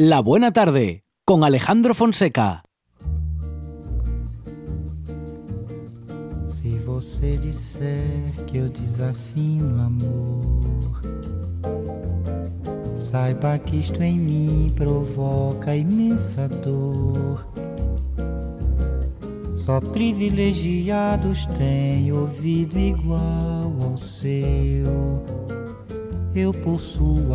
La Buena Tarde con Alejandro Fonseca. Se você disser que eu desafino amor, saiba que isto em mim provoca imensa dor. Só privilegiados têm ouvido igual ao seu. Eu possuo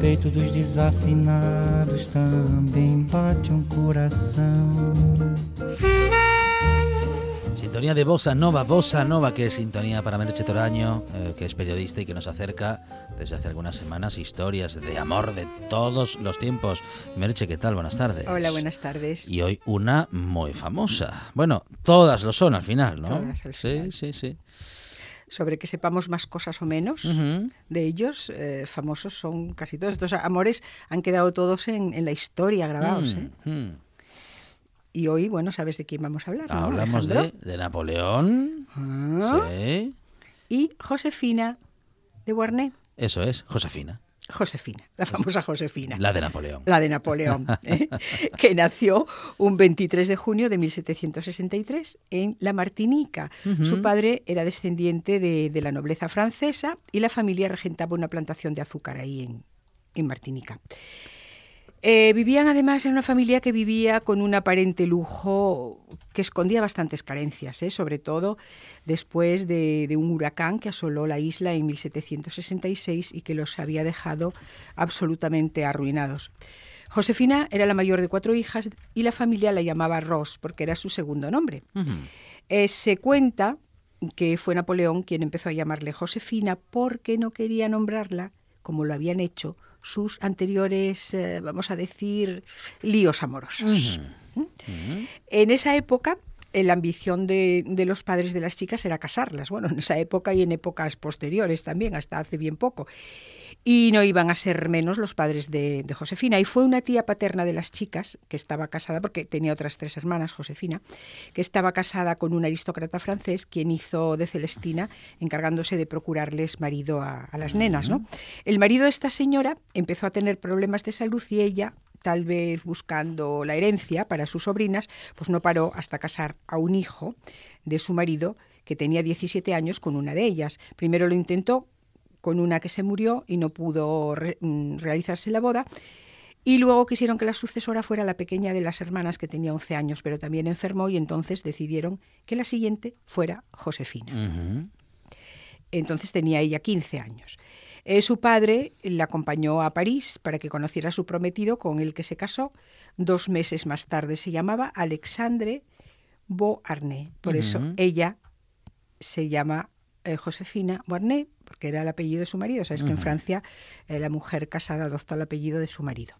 Peito dos desafinados também bate um coração. Sintonía de Bossa Nova, Bossa Nova, que es sintonía para Merche Toraño, eh, que es periodista y que nos acerca desde hace algunas semanas historias de amor de todos los tiempos. Merche, ¿qué tal? Buenas tardes. Hola, buenas tardes. Y hoy una muy famosa. Bueno, todas lo son al final, ¿no? Todas al final. Sí, sí, sí. Sobre que sepamos más cosas o menos de ellos, eh, famosos son casi todos. Estos amores han quedado todos en, en la historia grabados. ¿eh? Mm, mm. Y hoy, bueno, sabes de quién vamos a hablar. ¿no, Hablamos de, de Napoleón. Ah, Sí. Y Josefina de Guarné. Eso es, Josefina, Josefina, la famosa Josefina. la de Napoleón. La de Napoleón, ¿eh? que nació un 23 de junio de 1763 en La Martinica. Su padre era descendiente de, de la nobleza francesa y la familia regentaba una plantación de azúcar ahí en, en Martinica. Eh, vivían además en una familia que vivía con un aparente lujo que escondía bastantes carencias, ¿eh? sobre todo después de, de un huracán que asoló la isla en 1766 y que los había dejado absolutamente arruinados. Josefina era la mayor de cuatro hijas y la familia la llamaba Ross porque era su segundo nombre. Eh, se cuenta que fue Napoleón quien empezó a llamarle Josefina porque no quería nombrarla como lo habían hecho sus anteriores, eh, vamos a decir, líos amorosos. ¿Mm? En esa época, la ambición de, de los padres de las chicas era casarlas. Bueno, en esa época y en épocas posteriores también, hasta hace bien poco. Y no iban a ser menos los padres de, de Josefina. Y fue una tía paterna de las chicas, que estaba casada, porque tenía otras tres hermanas, Josefina, que estaba casada con un aristócrata francés, quien hizo de Celestina, encargándose de procurarles marido a, a las nenas. ¿no? El marido de esta señora empezó a tener problemas de salud y ella tal vez buscando la herencia para sus sobrinas, pues no paró hasta casar a un hijo de su marido que tenía 17 años con una de ellas. Primero lo intentó con una que se murió y no pudo re- mm, realizarse la boda. Y luego quisieron que la sucesora fuera la pequeña de las hermanas que tenía 11 años, pero también enfermó y entonces decidieron que la siguiente fuera Josefina. Entonces tenía ella 15 años. Eh, su padre la acompañó a París para que conociera a su prometido con el que se casó. Dos meses más tarde se llamaba Alexandre Beauharnais. Por eso ella se llama eh, Josefina Beauharnais, porque era el apellido de su marido. Sabes que en. Francia eh, la mujer casada adopta el apellido de su marido.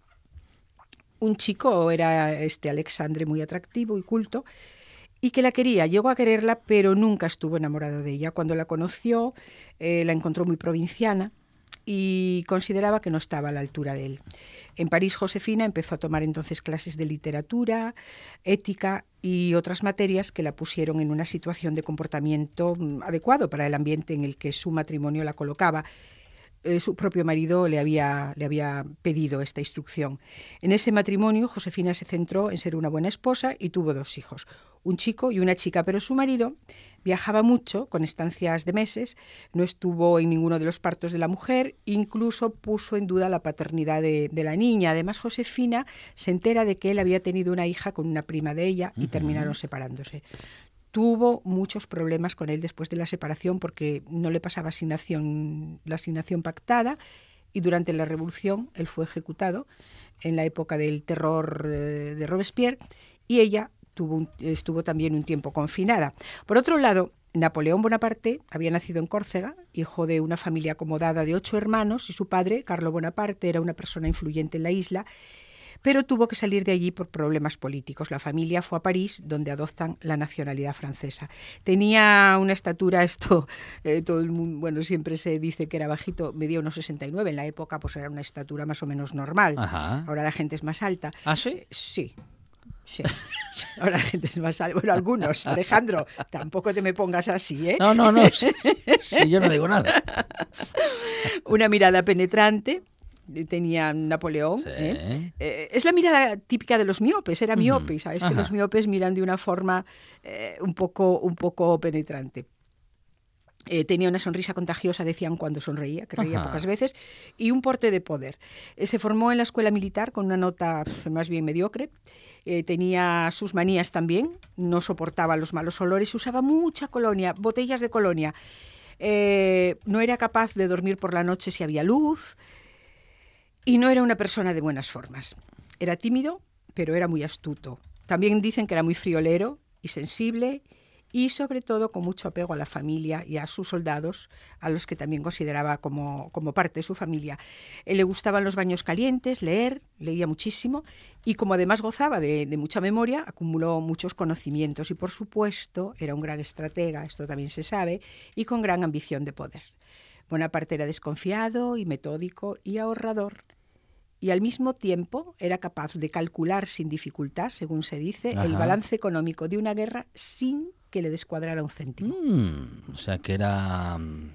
Un chico era este Alexandre muy atractivo y culto y que la quería. Llegó a quererla, pero nunca estuvo enamorado de ella. Cuando la conoció, eh, la encontró muy provinciana y consideraba que no estaba a la altura de él. En París, Josefina empezó a tomar entonces clases de literatura, ética y otras materias que la pusieron en una situación de comportamiento mm, adecuado para el ambiente en el que su matrimonio la colocaba. Eh, su propio marido le había, le había pedido esta instrucción. En ese matrimonio, Josefina se centró en ser una buena esposa y tuvo dos hijos, un chico y una chica, pero su marido viajaba mucho, con estancias de meses, no estuvo en ninguno de los partos de la mujer, incluso puso en duda la paternidad de, de la niña. Además, Josefina se entera de que él había tenido una hija con una prima de ella y terminaron separándose tuvo muchos problemas con él después de la separación porque no le pasaba la asignación pactada y durante la revolución él fue ejecutado en la época del terror eh, de Robespierre y ella estuvo también un tiempo confinada. Por otro lado, Napoleón Bonaparte había nacido en Córcega, hijo de una familia acomodada de ocho hermanos, y su padre, Carlo Bonaparte, era una persona influyente en la isla, pero tuvo que salir de allí por problemas políticos. La familia fue a París, donde adoptan la nacionalidad francesa. Tenía una estatura, esto, eh, todo el mundo, bueno, siempre se dice que era bajito, medía unos 69, en la época pues era una estatura más o menos normal. Ajá. Ahora la gente es más alta. ¿Ah, sí? Sí. Sí. Ahora la gente es más alta. Bueno, algunos. Alejandro, tampoco te me pongas así, ¿eh? No, no, no. Sí, sí, yo no digo nada. Una mirada penetrante tenía Napoleón. Sí. ¿eh? Eh, es la mirada típica de los miopes, era miope, y sabes que los miopes miran de una forma eh, un, poco, un poco penetrante. Eh, tenía una sonrisa contagiosa, decían cuando sonreía, que reía Ajá. pocas veces, y un porte de poder. Eh, se formó en la escuela militar con una nota más bien mediocre. Eh, tenía sus manías también, no soportaba los malos olores, usaba mucha colonia, botellas de colonia. Eh, no era capaz de dormir por la noche si había luz y no era una persona de buenas formas. Era tímido, pero era muy astuto. También dicen que era muy friolero y sensible y sobre todo con mucho apego a la familia y a sus soldados, a los que también consideraba como, como parte de su familia. Él le gustaban los baños calientes, leer, leía muchísimo y como además gozaba de, de mucha memoria, acumuló muchos conocimientos y por supuesto era un gran estratega, esto también se sabe, y con gran ambición de poder. Bonaparte era desconfiado y metódico y ahorrador y al mismo tiempo era capaz de calcular sin dificultad, según se dice, el balance económico de una guerra sin que le descuadrara un céntimo. Mm, o sea, que era mm,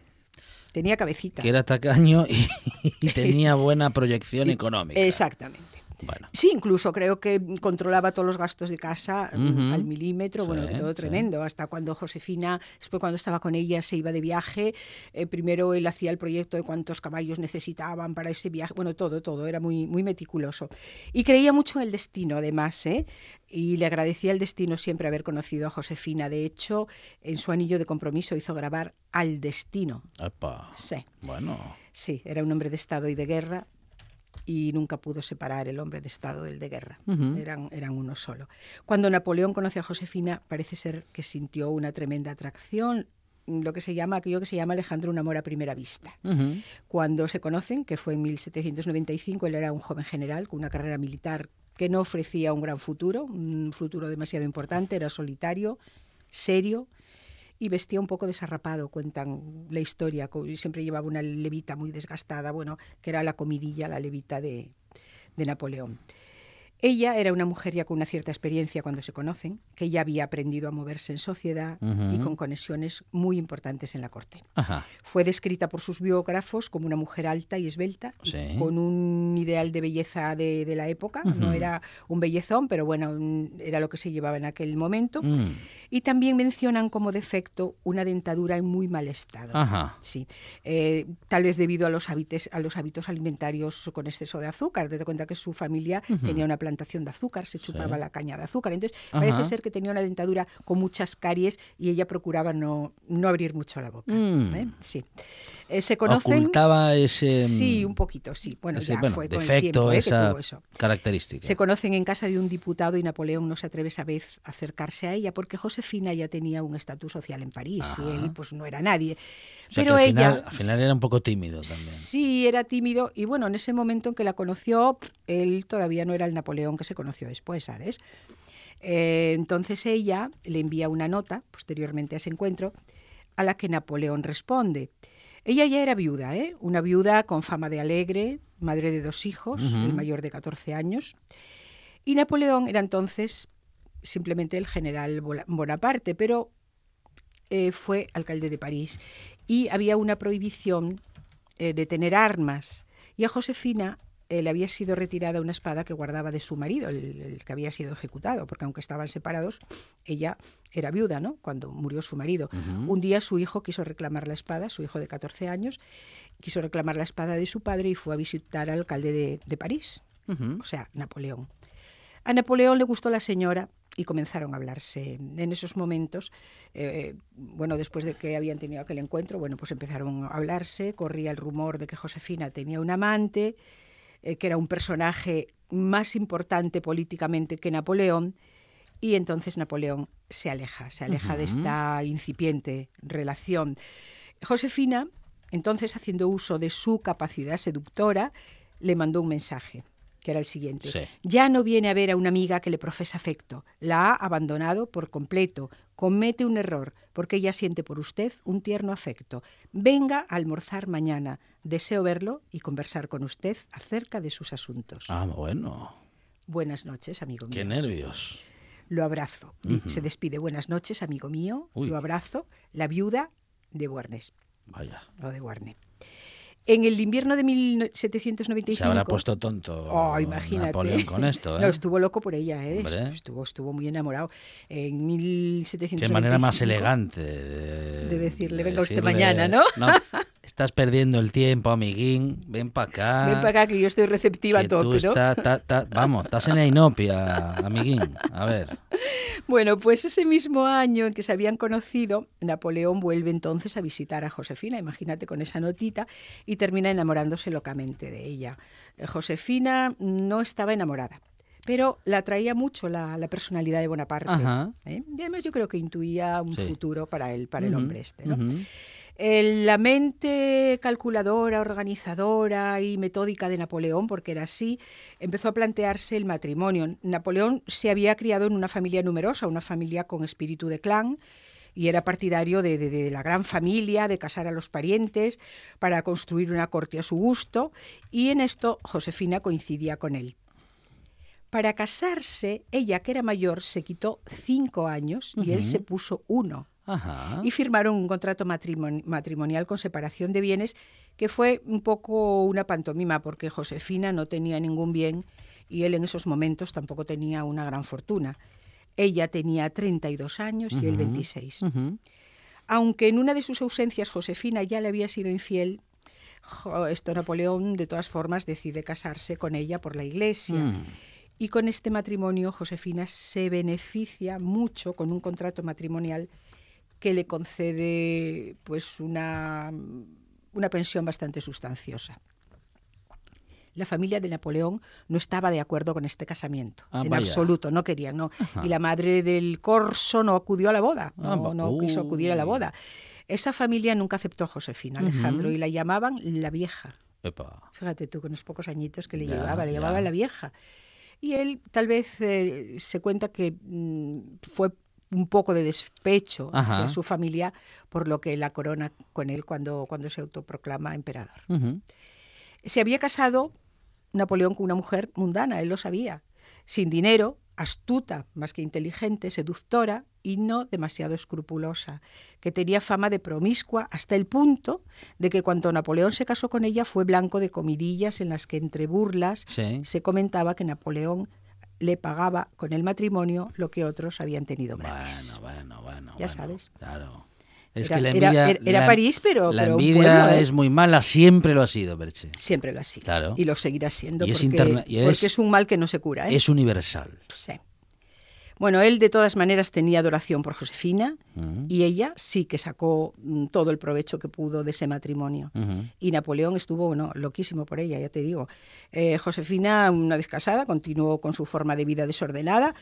Tenía cabecita. que era tacaño y, y tenía buena proyección económica. Exactamente. Bueno, Sí, incluso creo que controlaba todos los gastos de casa al milímetro, bueno, todo sí. tremendo. Hasta cuando Josefina, después cuando estaba con ella, se iba de viaje, eh, primero él hacía el proyecto de cuántos caballos necesitaban para ese viaje, bueno, todo, todo, era muy, muy meticuloso. Y creía mucho en el destino, además, ¿eh? Y le agradecía el destino siempre haber conocido a Josefina. De hecho, en su anillo de compromiso hizo grabar al destino. epa, Sí. bueno. Sí, era un hombre de Estado y de guerra y nunca pudo separar el hombre de Estado del de guerra. Eran, eran uno solo. Cuando Napoleón conoció a Josefina, parece ser que sintió una tremenda atracción, lo que se llama, aquello que se llama Alejandro un amor a primera vista. Cuando se conocen, que fue en 1795, él era un joven general con una carrera militar que no ofrecía un gran futuro, un futuro demasiado importante, era solitario, serio y vestía un poco desarrapado, cuentan la historia, siempre llevaba una levita muy desgastada, bueno, que era la comidilla, la levita de, de Napoleón. Ella era una mujer ya con una cierta experiencia cuando se conocen, que ya había aprendido a moverse en sociedad y con conexiones muy importantes en la corte. Ajá. Fue descrita por sus biógrafos como una mujer alta y esbelta, y con un ideal de belleza de, de la época. No era un bellezón, pero bueno, un- era lo que se llevaba en aquel momento. Mm, Y también mencionan como defecto una dentadura en muy mal estado. Ajá. Sí, Eh, tal vez debido a los, hábites, a los hábitos alimentarios con exceso de azúcar. Te cuenta que su familia tenía una plantación de azúcar, se chupaba Sí. la caña de azúcar. Entonces, Ajá. parece ser que tenía una dentadura con muchas caries y ella procuraba no, no abrir mucho la boca. Mm. ¿eh? Sí. Eh, se conocen. Ocultaba ese. Sí, mm, un poquito, sí. Bueno, ese, ya bueno, fue con el defecto, tiempo, ¿eh, que esa tuvo eso. característica. Se conocen en casa de un diputado y Napoleón no se atreve esa vez a acercarse a ella porque Josefina ya tenía un estatus social en París y Ajá. él pues no era nadie. O sea, Pero que al ella final, al final era un poco tímido también. sí era tímido y bueno, en ese momento en que la conoció, él todavía no era el Napoleón que se conoció después, ¿sabes? Eh, entonces ella le envía una nota posteriormente a ese encuentro a la que Napoleón responde. Ella ya era viuda, ¿eh? una viuda con fama de alegre, madre de dos hijos, el mayor de 14 años. Y Napoleón era entonces simplemente el general Bonaparte, pero eh, fue alcalde de París y había una prohibición eh, de tener armas. Y a Josefina le había sido retirada una espada que guardaba de su marido, el, que había sido ejecutado, porque aunque estaban separados, ella era viuda, ¿no? Cuando murió su marido. Un día su hijo quiso reclamar la espada, su hijo de 14 años, quiso reclamar la espada de su padre y fue a visitar al alcalde de, París, o sea, Napoleón. A Napoleón le gustó la señora y comenzaron a hablarse en esos momentos. Eh, bueno, después de que habían tenido aquel encuentro, bueno, pues empezaron a hablarse, corría el rumor de que Josefina tenía un amante, eh, que era un personaje más importante políticamente que Napoleón, y entonces Napoleón se aleja, se aleja de esta incipiente relación. Josefina, entonces haciendo uso de su capacidad seductora, le mandó un mensaje que era el siguiente. Ya no viene a ver a una amiga que le profesa afecto. La ha abandonado por completo. Comete un error, porque ella siente por usted un tierno afecto. Venga a almorzar mañana. Deseo verlo y conversar con usted acerca de sus asuntos. Ah, bueno. Buenas noches, amigo mío. Qué nervios. Lo abrazo. Se despide. Buenas noches, amigo mío. Lo abrazo. La viuda de Buernes. Vaya. Lo de. En el invierno de 1795... Se habrá puesto tonto oh, imagínate. Napoleón con esto, ¿eh? No, estuvo loco por ella, ¿eh? Estuvo, estuvo muy enamorado. En 1795... Qué manera más elegante de, decirle, venga usted mañana, ¿no? no Estás perdiendo el tiempo, amiguín. Ven para acá. Ven para acá que yo estoy receptiva a tope, ¿no? vamos, estás en la inopia, amiguín. A ver. Bueno, pues ese mismo año en que se habían conocido, Napoleón vuelve entonces a visitar a Josefina, imagínate con esa notita, y termina enamorándose locamente de ella. Josefina no estaba enamorada pero la atraía mucho la, personalidad de Bonaparte. ¿eh? Y además yo creo que intuía un futuro para él, para el hombre este. ¿no? La mente calculadora, organizadora y metódica de Napoleón, porque era así, empezó a plantearse el matrimonio. Napoleón se había criado en una familia numerosa, una familia con espíritu de clan, y era partidario de, la gran familia, de casar a los parientes, para construir una corte a su gusto, y en esto Josefina coincidía con él. Para casarse, ella, que era mayor, se quitó cinco años y él se puso uno y firmaron un contrato matrimonial con separación de bienes que fue un poco una pantomima porque Josefina no tenía ningún bien y él en esos momentos tampoco tenía una gran fortuna. Ella tenía 32 años y él 26. Aunque en una de sus ausencias Josefina ya le había sido infiel, esto Napoleón de todas formas decide casarse con ella por la iglesia. Mm. Y con este matrimonio Josefina se beneficia mucho con un contrato matrimonial que le concede pues una, una pensión bastante sustanciosa. La familia de Napoleón no estaba de acuerdo con este casamiento, ah, en absoluto, no querían, no. Y la madre del corso no acudió a la boda, no, ah, quiso acudir a la boda. Esa familia nunca aceptó a Josefina, Alejandro, y la llamaban la vieja. Fíjate tú, con unos pocos añitos que le llevaba, le llamaba la vieja. Y él tal vez eh, se cuenta que mm, fue un poco de despecho de su familia por lo que la corona con él cuando, cuando se autoproclama emperador. Se había casado Napoleón con una mujer mundana, él lo sabía, sin dinero, astuta, más que inteligente, seductora y no demasiado escrupulosa, que tenía fama de promiscua hasta el punto de que cuando Napoleón se casó con ella fue blanco de comidillas en las que entre burlas se comentaba que Napoleón le pagaba con el matrimonio lo que otros habían tenido gratis. Bueno, bueno, bueno. Ya sabes. Claro. Es era, que la envidia, era, París, pero. La envidia ¿eh? es muy mala, siempre lo ha sido, Berche. Siempre lo ha sido. Claro. Y lo seguirá siendo. porque, es, es, un mal que no se cura. ¿eh? Es universal. Sí. Bueno, él de todas maneras tenía adoración por Josefina y ella sí que sacó mm, todo el provecho que pudo de ese matrimonio. Y Napoleón estuvo, bueno, loquísimo por ella, ya te digo. Eh, Josefina, una vez casada, continuó con su forma de vida desordenada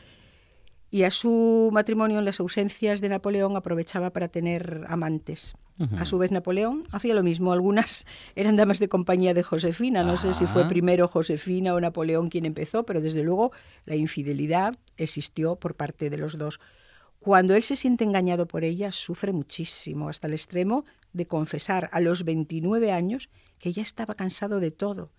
y a su matrimonio en las ausencias de Napoleón aprovechaba para tener amantes. A su vez Napoleón hacía lo mismo. Algunas eran damas de compañía de Josefina. No sé si fue primero Josefina o Napoleón quien empezó, pero desde luego la infidelidad existió por parte de los dos. Cuando él se siente engañado por ella, sufre muchísimo, hasta el extremo de confesar a los 29 años que ya estaba cansado de todo,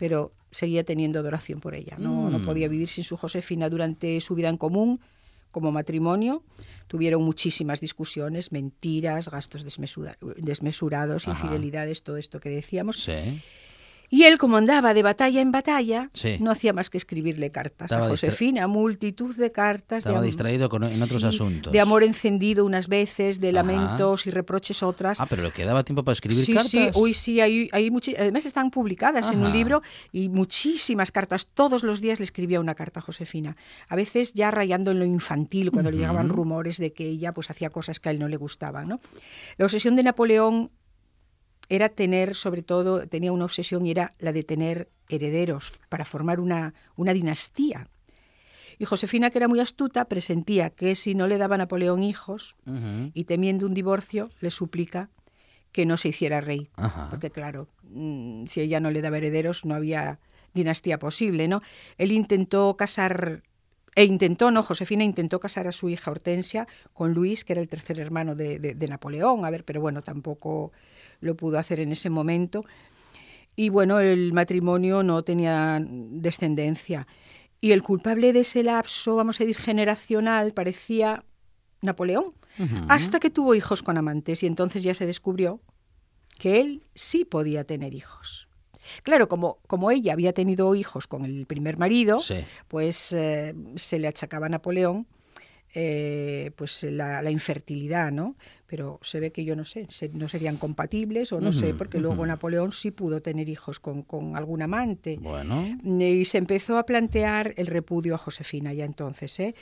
pero seguía teniendo adoración por ella. No, no Mm. podía vivir sin su Josefina durante su vida en común como matrimonio. Tuvieron muchísimas discusiones, mentiras, gastos desmesura- desmesurados, Ajá. infidelidades, todo esto que decíamos. Sí. Y él, como andaba de batalla en batalla, Sí. no hacía más que escribirle cartas Estaba a Josefina, multitud de cartas. Estaba de distraído con- en otros Sí, asuntos. De amor encendido unas veces, de Ajá. lamentos y reproches otras. Ah, pero le quedaba tiempo para escribir sí, cartas. sí, uy, sí, hay, hay además están publicadas en un libro y muchísimas cartas. Todos los días le escribía una carta a Josefina. A veces ya rayando en lo infantil, cuando le llegaban rumores de que ella pues hacía cosas que a él no le gustaban. ¿no? La obsesión de Napoleón era tener, sobre todo, tenía una obsesión y era la de tener herederos para formar una, una dinastía. Y Josefina, que era muy astuta, presentía que si no le daba a Napoleón hijos y temiendo un divorcio, le suplica que no se hiciera rey. Ajá. Porque claro, mm, si ella no le daba herederos, no había dinastía posible, ¿no? Él intentó casar, e intentó, no, Josefina intentó casar a su hija Hortensia con Luis, que era el tercer hermano de, de- de Napoleón, a ver, pero bueno, tampoco lo pudo hacer en ese momento. Y bueno, el matrimonio no tenía descendencia. Y el culpable de ese lapso, vamos a decir, generacional, parecía Napoleón, hasta que tuvo hijos con amantes y entonces ya se descubrió que él sí podía tener hijos. Claro, como, como ella había tenido hijos con el primer marido, Sí. pues eh, se le achacaba a Napoleón eh, pues la, la infertilidad, ¿no? Pero se ve que yo no sé, se- no serían compatibles o no sé, porque luego. Napoleón sí pudo tener hijos con, con algún amante. Bueno. Y se empezó a plantear el repudio a Josefina ya entonces, ¿eh?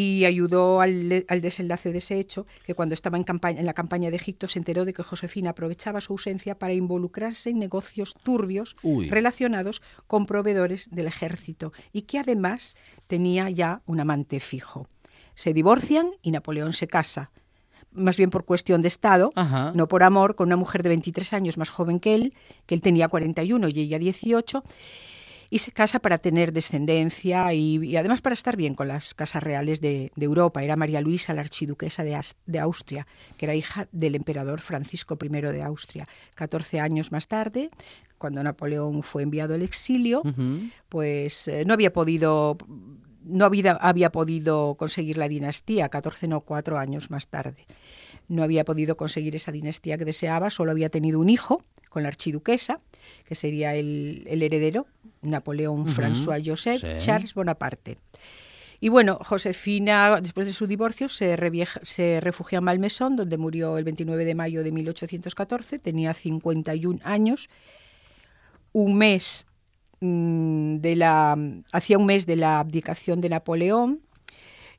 Y ayudó al, al desenlace de ese hecho, que cuando estaba en, campaña, en la campaña de Egipto se enteró de que Josefina aprovechaba su ausencia para involucrarse en negocios turbios Uy. relacionados con proveedores del ejército y que además tenía ya un amante fijo. Se divorcian y Napoleón se casa, más bien por cuestión de Estado, Ajá. no por amor, con una mujer de 23 años más joven que él, que él tenía 41 y ella 18, y se casa para tener descendencia y, y además para estar bien con las casas reales de, de Europa. Era María Luisa, la archiduquesa de, de Austria, que era hija del emperador Francisco I de Austria. 14 años más tarde, cuando Napoleón fue enviado al exilio, pues eh, no había podido no había, había podido conseguir la dinastía, 14 no, cuatro años más tarde. No había podido conseguir esa dinastía que deseaba, solo había tenido un hijo con la archiduquesa, que sería el, el heredero, Napoleón François Joseph sí. Charles Bonaparte. Y bueno, Josefina, después de su divorcio, se, revieja- se refugió en Malmesón, donde murió el 29 de mayo de 1814, tenía 51 años un mes mm, de la hacía un mes de la abdicación de Napoleón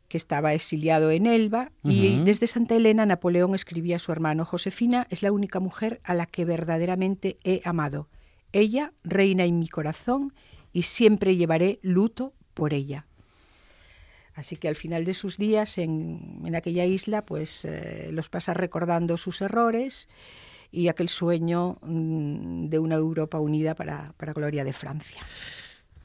que estaba exiliado en Elba y desde Santa Elena Napoleón escribía a su hermano Josefina es la única mujer a la que verdaderamente he amado. Ella reina en mi corazón y siempre llevaré luto por ella. Así que al final de sus días en, en aquella isla, pues eh, los pasa recordando sus errores y aquel sueño mm, de una Europa unida para, para gloria de Francia.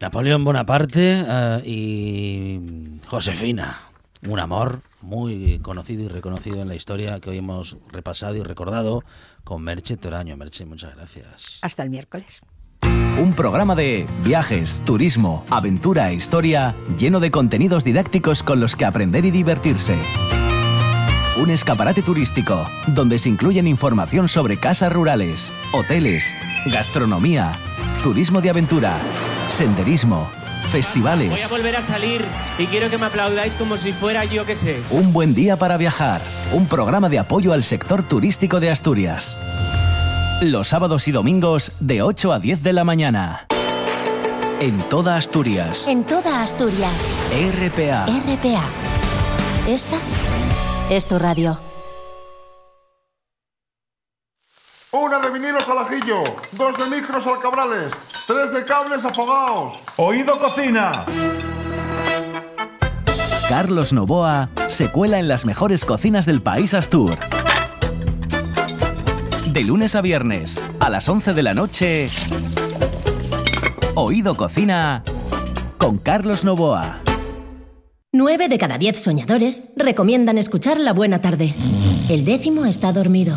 Napoleón Bonaparte eh, y Josefina. Un amor muy conocido y reconocido en la historia que hoy hemos repasado y recordado con Merche Toraño. Merche, muchas gracias. Hasta el miércoles. Un programa de viajes, turismo, aventura e historia lleno de contenidos didácticos con los que aprender y divertirse. Un escaparate turístico donde se incluyen información sobre casas rurales, hoteles, gastronomía, turismo de aventura, senderismo, Voy festivales. a volver a salir y quiero que me aplaudáis como si fuera yo que sé. Un buen día para viajar. Un programa de apoyo al sector turístico de Asturias. Los sábados y domingos de 8 a 10 de la mañana. En toda Asturias. En toda Asturias. RPA. RPA. Esta es tu radio. Una de vinilos al ajillo, dos de micros al cabrales, tres de cables afogados. Oído cocina. Carlos Novoa se cuela en las mejores cocinas del país Astur. De lunes a viernes, a las 11 de la noche. Oído Cocina con Carlos Novoa. Nueve de cada diez soñadores recomiendan escuchar La Buena Tarde. El décimo está dormido,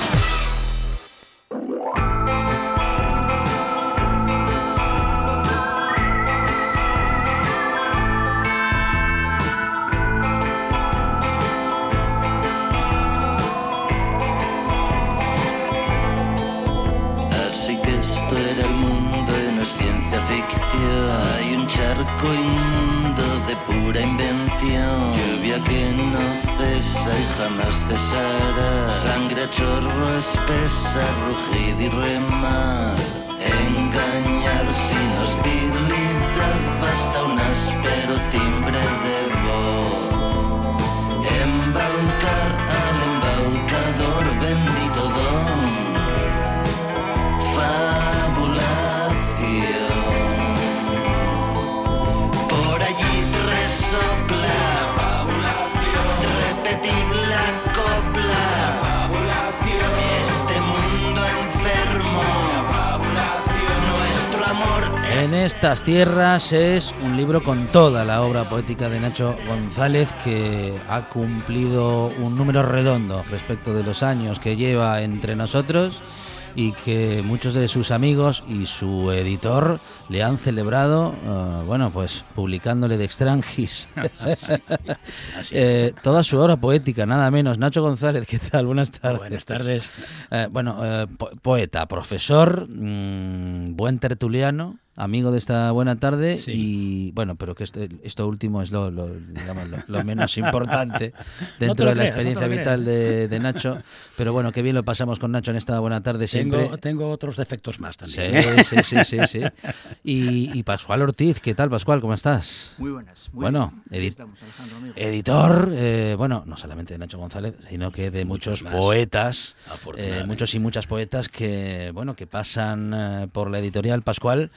Jamás cesará. Sangre chorro espesa, rugir y remar. Engañar sin hostilidad, basta un áspero timbre de voz. Estas tierras es un libro con toda la obra poética de Nacho González que ha cumplido un número redondo respecto de los años que lleva entre nosotros y que muchos de sus amigos y su editor le han celebrado, eh, bueno, pues publicándole de extrangis Eh, toda su obra poética, nada menos. Nacho González, ¿qué tal? Buenas tardes. Buenas tardes. Eh, bueno, eh, po- poeta, profesor, mm, buen tertuliano, amigo de esta buena tarde Sí. y bueno, pero que esto, esto último es lo, lo, digamos, lo- lo menos importante te dentro lo de la creas, no experiencia lo vital de, de Nacho. Pero bueno, qué bien lo pasamos con Nacho en esta buena tarde siempre. Tengo, tengo otros defectos más Sí, también. sí, sí, sí, sí. Y, y Pascual Ortiz, ¿qué tal, Pascual? ¿Cómo estás? Muy buenas. Muy Bueno, edit- estamos. Editor, eh, bueno, no solamente de Nacho González, sino que de muchos, más. poetas, eh, muchos y muchas poetas que, bueno, que pasan eh, por la editorial Pascual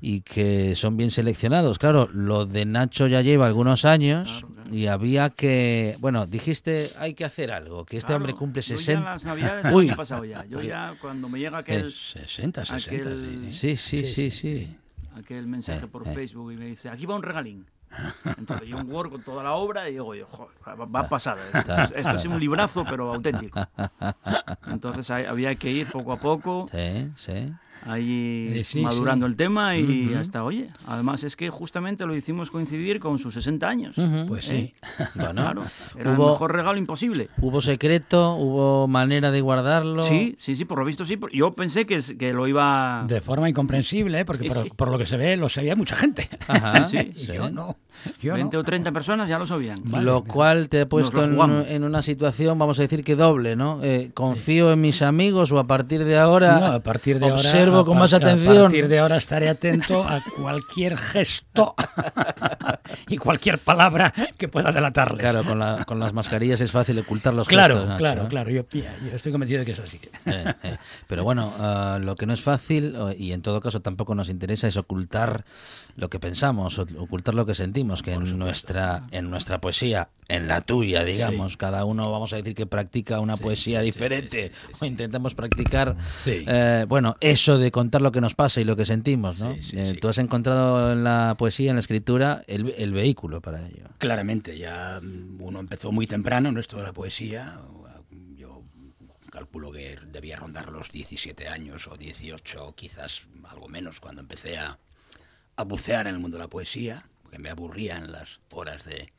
y que son bien seleccionados. Claro, lo de Nacho ya lleva algunos años y había que, bueno, dijiste hay que hacer algo, que este Claro, hombre cumple yo ya 60. las Uy. pasado ya. Yo ya cuando me llega aquel, 60, 60. Aquel- sí. Sí, sí, sí, sí. aquel mensaje por eh. Facebook y me dice, aquí va un regalín. Entonces yo un Word con toda la obra y digo yo, "Joder, va- a pasar. Esto, es- esto es un librazo, pero auténtico. Entonces había que ir poco a poco, Sí, sí. Ahí Eh, sí, madurando sí. el tema y hasta, oye, además es que justamente lo hicimos coincidir con sus 60 años. Ujú. Pues ¿eh? sí. Bueno, Claro, era hubo- el mejor regalo imposible. Hubo secreto, hubo manera de guardarlo. Sí, sí, sí, por lo visto sí. Yo pensé que, que lo iba... De forma incomprensible, ¿eh? porque Sí. por, por lo que se ve lo sabía mucha gente. Ajá, Sí. Yo no. Yo 20 no. o 30 personas ya lo sabían. Vale. Lo cual te ha puesto en, una situación, vamos a decir que doble, ¿no? Eh, confío en mis amigos o a partir de ahora No, a partir de ahora, observo a con más A atención. partir de ahora estaré atento a cualquier gesto y cualquier palabra que pueda delatarles. Claro, con, la- con las mascarillas es fácil ocultar los claro, gestos, Nacho, claro, ¿eh? claro. Yo, yo estoy convencido de que es así. Eh, eh. Pero bueno, ah, lo que no es fácil, y en todo caso tampoco nos interesa, es ocultar lo que pensamos, ocultar lo que sentimos, que en nuestra, en nuestra poesía, en la tuya, digamos, cada uno vamos a decir que practica una poesía diferente, o intentamos practicar, Sí. eh, bueno, eso de contar lo que nos pasa y lo que sentimos, ¿no? Sí, sí, Eh, sí. Tú has encontrado en la poesía, en la escritura, el, el vehículo para ello. Claramente, ya mm, uno empezó muy temprano en esto de la poesía. Yo calculo que debía rondar los 17 años o 18, o quizás algo menos, cuando empecé a, a bucear en el mundo de la poesía, porque me aburría en las horas de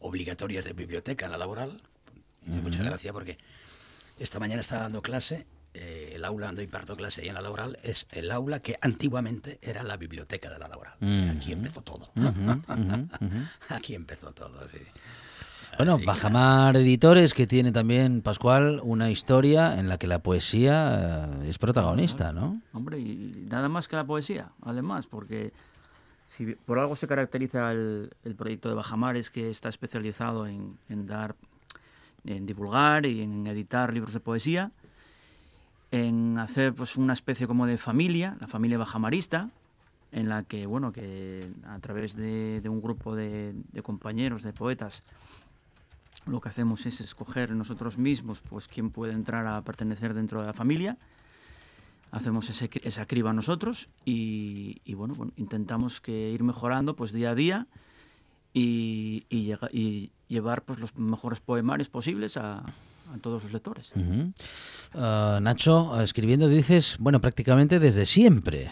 obligatorias de biblioteca en la laboral. Me hizo mucha gracia porque esta mañana estaba dando clase, eh, el aula donde imparto clase y en la laboral es el aula que antiguamente era la biblioteca de la laboral. Aquí empezó todo. Aquí empezó todo, sí. Bueno, Así que Bajamar Editores, que tiene también, Pascual, una historia en la que la poesía eh, es protagonista, ¿no? Hombre, y nada más que la poesía, además, porque si por algo se caracteriza el, el proyecto de Bajamar es que está especializado en, en dar, en divulgar y en editar libros de poesía, en hacer pues una especie como de familia, la familia bajamarista, en la que, bueno, que a través de, un grupo de, compañeros, de poetas, lo que hacemos es escoger nosotros mismos pues quién puede entrar a pertenecer dentro de la familia. Hacemos ese, esa criba nosotros y, bueno, intentamos que ir mejorando pues día a día y llevar pues los mejores poemarios posibles a, a todos los lectores. Uh, Nacho, escribiendo dices, bueno, prácticamente desde siempre.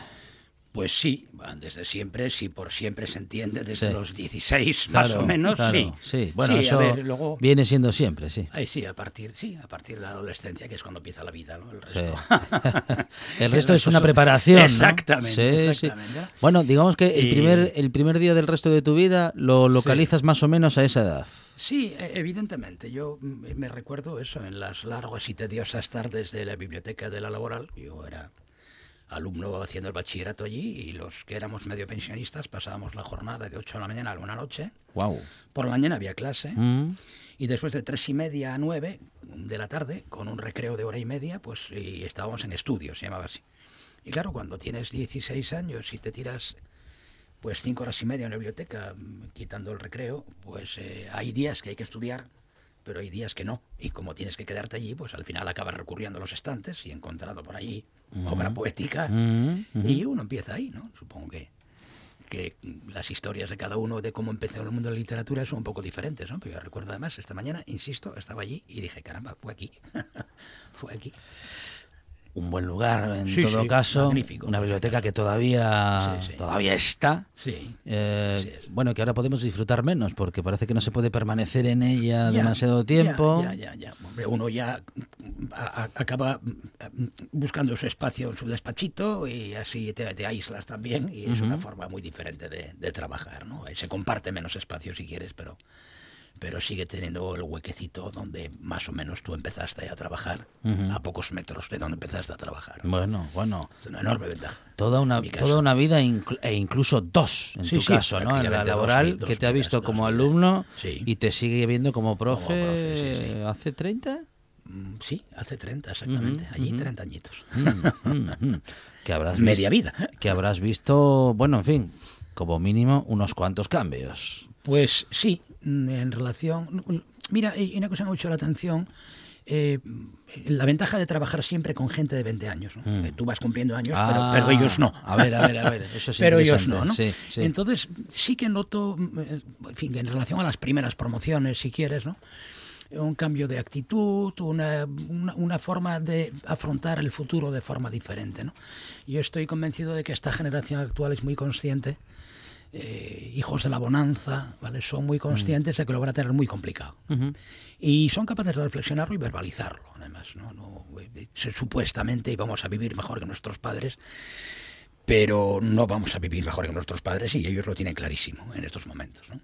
Pues sí, desde siempre, si por siempre se entiende, desde sí. los 16 claro, más o menos, claro, sí. Sí, bueno, sí, eso ver, luego, viene siendo siempre, sí. Ay, sí, a partir, sí, a partir de la adolescencia, que es cuando empieza la vida, ¿no? El resto, el resto es una preparación, Exactamente, ¿no? exactamente. Bueno, digamos que el, primer, el primer día del resto de tu vida lo localizas más o menos a esa edad. Sí, e- evidentemente. Yo me recuerdo eso en las largas y tediosas tardes de la biblioteca de la laboral. Yo era alumno haciendo el bachillerato allí y los que éramos medio pensionistas pasábamos la jornada de 8 de la mañana a la una noche. Wow. Por la mañana había clase Mm. y después de tres y media a nueve de la tarde, con un recreo de hora y media, pues y estábamos en estudio, se llamaba así. Y claro, cuando tienes 16 años y te tiras pues cinco horas y media en la biblioteca, mm, quitando el recreo, pues eh, hay días que hay que estudiar, pero hay días que no. Y como tienes que quedarte allí, pues al final acabas recurriendo a los estantes y encontrando por allí obra poética. Mm. Y uno empieza ahí, ¿no? Supongo que, que las historias de cada uno de cómo empezó el mundo de la literatura son un poco diferentes, ¿no? Pero yo recuerdo además, esta mañana, insisto, estaba allí y dije, caramba, fue aquí. fue aquí. Un buen lugar, en Sí, todo sí, caso. magnífico. Una biblioteca que todavía, Sí, todavía está. Sí. Eh, bueno, que ahora podemos disfrutar menos, porque parece que no se puede permanecer en ella Ya, demasiado tiempo. Ya, ya, ya. Hombre, uno ya a- a- acaba mm, buscando su espacio en su despachito y así te, te aíslas también y es una Ujú. forma muy diferente de, de trabajar, ¿no? Se comparte menos espacio si quieres, pero, pero sigue teniendo el huequecito donde más o menos tú empezaste a trabajar Ujú. a pocos metros de donde empezaste a trabajar. Bueno, bueno. Es una enorme ventaja. Toda una, toda una vida e incluso dos, en Sí, tu sí, caso, ¿no? En la dos laboral, vi- dos que te ha visto dos como alumno Sí. y te sigue viendo como profe, profe, sí, sí. hace 30. Mm, Sí, hace 30 exactamente. Allí ujú. 30 añitos. Mm, mm, mm. que habrás Media visto- vida. Que habrás visto, bueno, en fin, como mínimo unos cuantos cambios. Pues sí, mm, en relación... Mira, y una cosa que me ha mucho la atención, eh, la ventaja de trabajar siempre con gente de 20 años. ¿no? Mm. Tú vas cumpliendo años, Ah, pero, pero ellos no. a ver, a ver, a ver, eso es pero ellos no, ¿no? sí, sí. Entonces, sí que noto, mm, eh, en fin, en relación a las primeras promociones, si quieres, ¿no? Un cambio de actitud, una, una, una forma de afrontar el futuro de forma diferente. ¿no? Yo estoy convencido de que esta generación actual es muy consciente, eh, hijos de la bonanza, ¿vale? son muy conscientes de que lo van a tener muy complicado. Y son capaces de reflexionarlo y verbalizarlo, además. ¿no? No, eh, eh, supuestamente íbamos a vivir mejor que nuestros padres, pero no vamos a vivir mejor que nuestros padres y ellos lo tienen clarísimo en estos momentos. ¿no?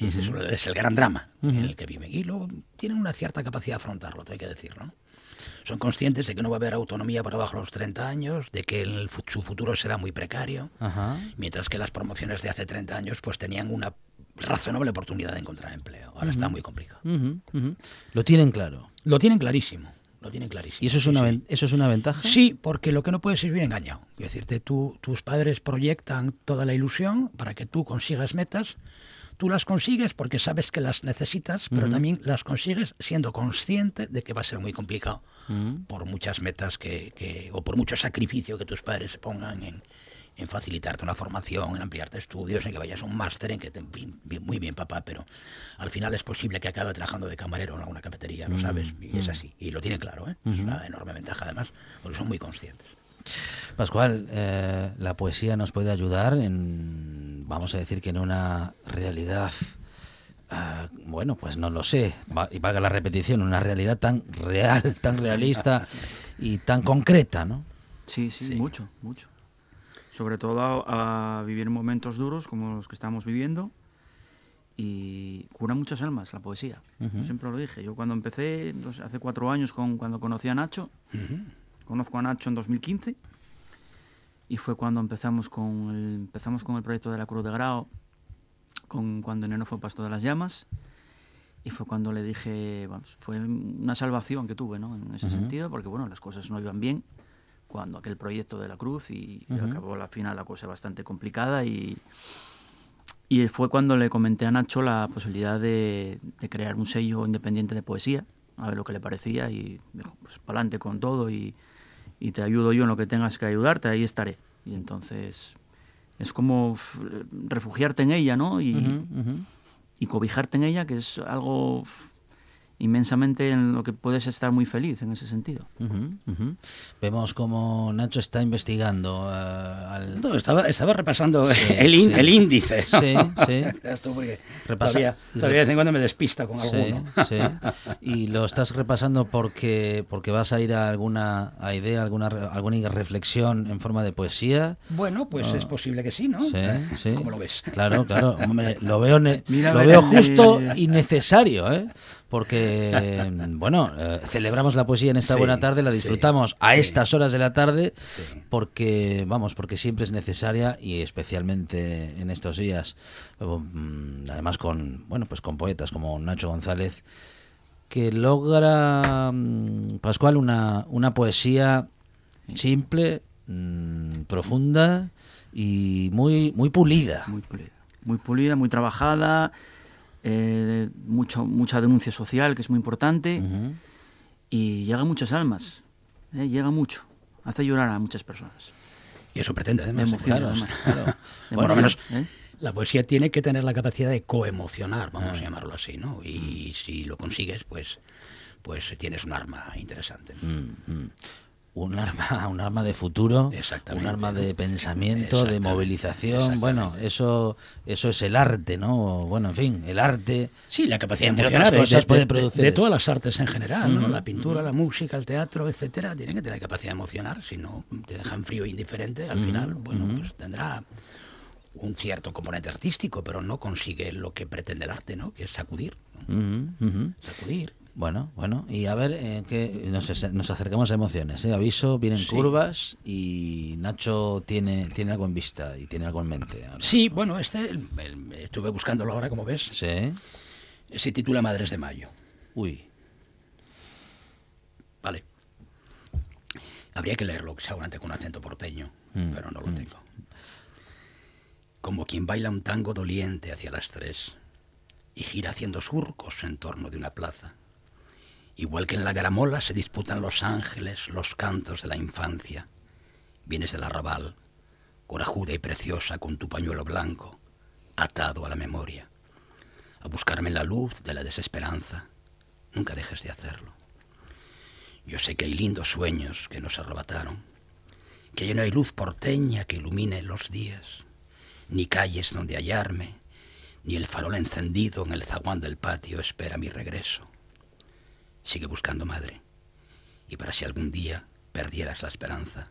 Y ese es, es el gran drama en el que viven. Y luego tienen una cierta capacidad de afrontarlo, hay que decirlo. ¿no? Son conscientes de que no va a haber autonomía por debajo de los 30 años, de que el su futuro será muy precario, mientras que las promociones de hace 30 años pues tenían una razonable oportunidad de encontrar empleo. Ahora está muy complicado. Lo tienen claro. Lo tienen clarísimo. Lo tienen clarísimo. ¿Y eso es una, sí. eso es una ventaja? Sí, porque lo que no puedes es vivir engañado. Es decirte, tú, tus padres proyectan toda la ilusión para que tú consigas metas. Tú las consigues porque sabes que las necesitas, pero también las consigues siendo consciente de que va a ser muy complicado por muchas metas que, que- o por mucho sacrificio que tus padres se pongan en, en facilitarte una formación, en ampliarte estudios, en que vayas a un máster, en que te, bien- bien- muy bien papá, pero al final es posible que acabe trabajando de camarero en alguna cafetería, lo sabes, y es así, y lo tienen claro, ¿eh? es una enorme ventaja además, porque son muy conscientes. Pascual, eh, la poesía nos puede ayudar en, vamos a decir que en una realidad, ah, bueno, pues no lo sé, va- y valga la repetición, una realidad tan real, tan realista y tan concreta, ¿no? Sí, sí, Sí. mucho, mucho. Sobre todo a, a vivir momentos duros como los que estamos viviendo y cura muchas almas la poesía. Yo siempre lo dije. Yo cuando empecé, hace cuatro años, con, cuando conocí a Nacho, conozco a Nacho en 2015 y fue cuando empezamos con el, empezamos con el proyecto de la Cruz de Grao, con cuando Enero fue Pasto de las Llamas y fue cuando le dije, vamos, fue una salvación que tuve, ¿no? En ese Ujú. sentido, porque bueno, las cosas no iban bien cuando aquel proyecto de la Cruz y, y Ujú. acabó al final la cosa bastante complicada y Y fue cuando le comenté a Nacho la posibilidad de, de crear un sello independiente de poesía, a ver lo que le parecía, y dijo, pues para adelante con todo, y, y te ayudo yo en lo que tengas que ayudarte, ahí estaré. Y entonces es como refugiarte en ella, ¿no? Y, y cobijarte en ella, que es algo inmensamente en lo que puedes estar muy feliz en ese sentido. Ujú, ujú. Vemos como Nacho está investigando eh, al... No, estaba, estaba repasando Sí, el, in- sí. el índice. Sí, sí. Esto porque Repasa- todavía, todavía de vez en cuando me despista con Sí, alguno. sí. Y lo estás repasando porque porque vas a ir a alguna a idea, alguna alguna reflexión en forma de poesía. Bueno, pues es posible que sí, ¿no? Sí, ¿Eh? sí. ¿Cómo lo ves? Claro, claro. Hombre, lo veo, ne- Mira, lo veo justo y necesario, ¿eh? Porque, bueno, eh, celebramos la poesía en esta Sí, buena tarde, la sí, disfrutamos a sí. estas horas de la tarde, porque, vamos, porque siempre es necesaria y especialmente en estos días, um, además con, bueno, pues con poetas como Nacho González, que logra, mm, Pascual, una, una poesía simple, mm, profunda y muy, muy pulida. Muy pulida. Muy pulida, muy trabajada, eh, mucho, mucha denuncia social, que es muy importante, y llega a muchas almas, eh, llega mucho, hace llorar a muchas personas. Y eso pretende, De además. emoción, claro, además. claro. De Por lo emoción, menos ¿eh? la poesía tiene que tener la capacidad de coemocionar, vamos Ah. a llamarlo así, ¿no? Y si lo consigues, pues, pues tienes un arma interesante. Mm, mm. Un arma, un arma de futuro, un arma de pensamiento, de movilización. Bueno, eso, eso es el arte, ¿no? Bueno, en fin, el arte. Sí, la capacidad Entre de otras cosas, de, puede de- producir de todas las artes en general, ¿no? La pintura, la música, el teatro, etcétera, tienen que tener capacidad de emocionar, si no te dejan frío e indiferente, al final, bueno, pues tendrá un cierto componente artístico, pero no consigue lo que pretende el arte, ¿no? Que es sacudir, sacudir. Bueno, bueno, y a ver, eh, que nos, nos acercamos a emociones. ¿eh? Aviso, vienen Sí. curvas y Nacho tiene, tiene algo en vista y tiene algo en mente. ahora. Sí, bueno, este el- el- estuve buscándolo ahora, como ves, Sí. se titula Madres de Mayo. Uy. Vale. Habría que leerlo seguramente con acento porteño, Mm, pero no lo mm. tengo. Como quien baila un tango doliente hacia las tres y gira haciendo surcos en torno de una plaza. Igual que en la gramola se disputan los ángeles, los cantos de la infancia. Vienes del arrabal, corajuda y preciosa con tu pañuelo blanco, atado a la memoria, a buscarme la luz de la desesperanza. Nunca dejes de hacerlo. Yo sé que hay lindos sueños que nos arrebataron, que ya no hay luz porteña que ilumine los días, ni calles donde hallarme, ni el farol encendido en el zaguán del patio espera mi regreso. Sigue buscando, madre, y para si algún día perdieras la esperanza,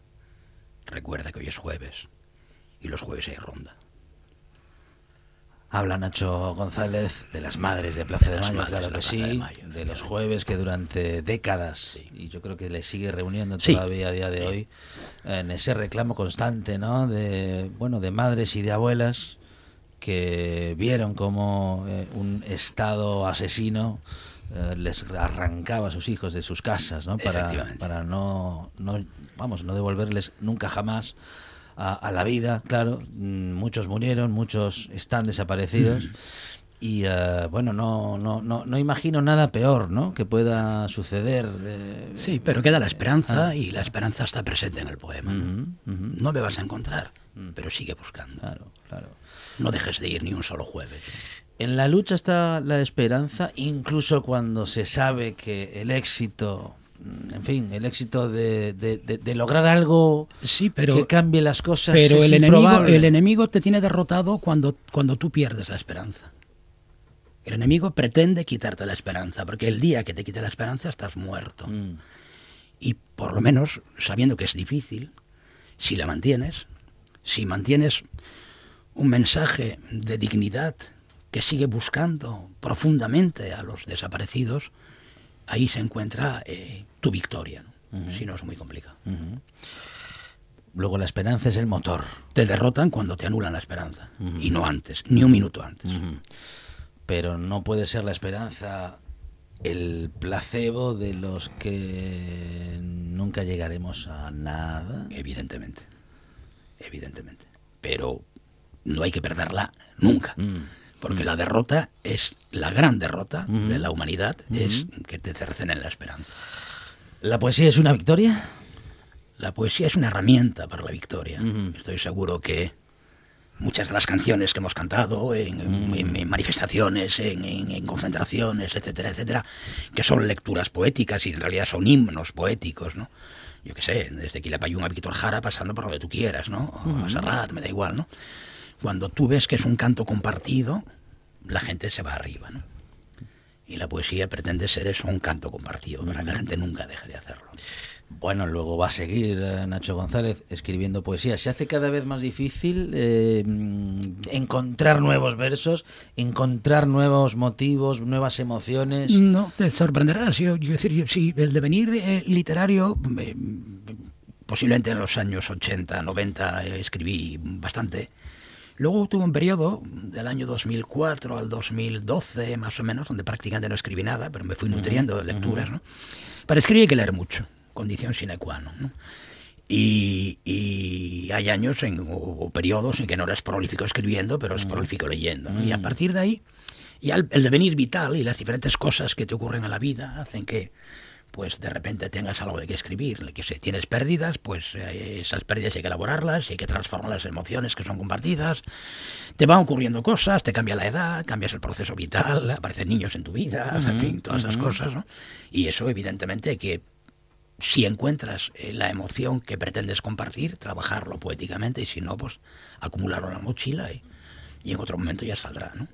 recuerda que hoy es jueves, y los jueves hay ronda. Habla Nacho González de las madres de Plaza de, Mayo, claro que sí, de los jueves que durante décadas, Sí. y yo creo que le sigue reuniendo Sí. todavía a día de hoy, en ese reclamo constante, ¿no? De, bueno, de madres y de abuelas que vieron como eh, un Estado asesino eh, les arrancaba a sus hijos de sus casas, ¿no? Para, no, no, vamos, no devolverles nunca jamás a, a la vida, claro. Mm, Muchos murieron, muchos están desaparecidos. Mm. Y eh, bueno, no, no, no, no imagino nada peor, ¿no? Que pueda suceder. eh, Sí, pero queda la esperanza Ah. y la esperanza está presente en el poema. ¿no? me vas a encontrar, pero sigue buscando. Claro, claro. No dejes de ir ni un solo jueves. En la lucha está la esperanza, incluso cuando se sabe que el éxito, mm, en fin, el éxito de, de- de- de lograr algo Sí, pero, que cambie las cosas pero es el, enemigo, el enemigo te tiene derrotado cuando, cuando tú pierdes la esperanza. El enemigo pretende quitarte la esperanza, porque el día que te quite la esperanza estás muerto. Mm, Y por lo menos, sabiendo que es difícil, si la mantienes, si mantienes un mensaje de dignidad que sigue buscando profundamente a los desaparecidos, ahí se encuentra eh, tu victoria. ¿no? Si no es muy complicado. Luego la esperanza es el motor. Te derrotan cuando te anulan la esperanza. Y no antes, ni un minuto antes. Pero no puede ser la esperanza el placebo de los que nunca llegaremos a nada. Evidentemente. Evidentemente. Pero no hay que perderla nunca. Mm. Porque la derrota es la gran derrota de la humanidad, es que te cercen en la esperanza. ¿La poesía es una victoria? La poesía es una herramienta para la victoria. Estoy seguro que muchas de las canciones que hemos cantado en, en- en manifestaciones, en, en- en concentraciones, etcétera, etcétera, que son lecturas poéticas y en realidad son himnos poéticos, ¿no? Yo qué sé, desde Quilapayún a Víctor Jara pasando por donde tú quieras, ¿no? O a. Serrat, me da igual, ¿no? Cuando tú ves que es un canto compartido, la gente se va arriba, ¿no? Y la poesía pretende ser eso, un canto compartido, para que la gente nunca deje de hacerlo. Bueno, luego va a seguir eh, Nacho González escribiendo poesía. Se hace cada vez más difícil eh, encontrar nuevos versos, encontrar nuevos motivos, nuevas emociones. No, te sorprenderás. Yo, yo decir, sí, el devenir eh, literario, eh, posiblemente en los años 80, 90 eh, escribí bastante. Luego tuve un periodo del año 2004 al 2012, más o menos, donde prácticamente no escribí nada, pero me fui nutriendo de lecturas. ¿no? Para escribir hay que leer mucho, condición sine qua non. ¿no? Y, y hay años en, o, o periodos en que no eres prolífico escribiendo, pero es prolífico leyendo. ¿no? Y a partir de ahí, ya el, el devenir vital y las diferentes cosas que te ocurren en la vida hacen que pues de repente tengas algo de que escribir, que si tienes pérdidas, pues eh, esas pérdidas hay que elaborarlas, hay que transformar las emociones que son compartidas, te van ocurriendo cosas, te cambia la edad, cambias el proceso vital, aparecen niños en tu vida, en Ujú, fin, todas esas cosas, ¿no? Y eso evidentemente hay que si encuentras eh, la emoción que pretendes compartir, trabajarlo poéticamente y si no, pues acumularlo en la mochila y, y en otro momento ya saldrá, ¿no?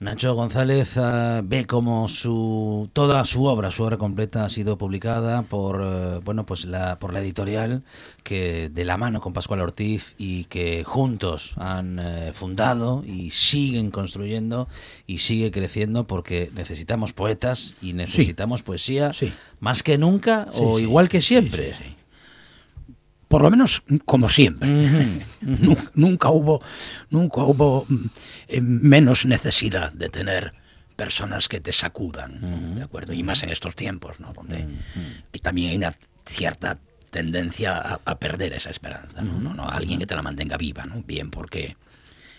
Nacho González ah, ve como su toda su obra, su obra completa ha sido publicada por eh, bueno pues la por la editorial que de la mano con Pascual Ortiz y que juntos han eh, fundado y siguen construyendo y sigue creciendo porque necesitamos poetas y necesitamos poesía más que nunca o Sí, igual que siempre. Por lo menos como siempre. nunca, nunca hubo, nunca hubo eh, menos necesidad de tener personas que te sacudan, ¿de acuerdo? Y más en estos tiempos, ¿no? Donde y también hay una cierta tendencia a, a perder esa esperanza, ¿no? No, no, Alguien que te la mantenga viva, ¿no? Bien porque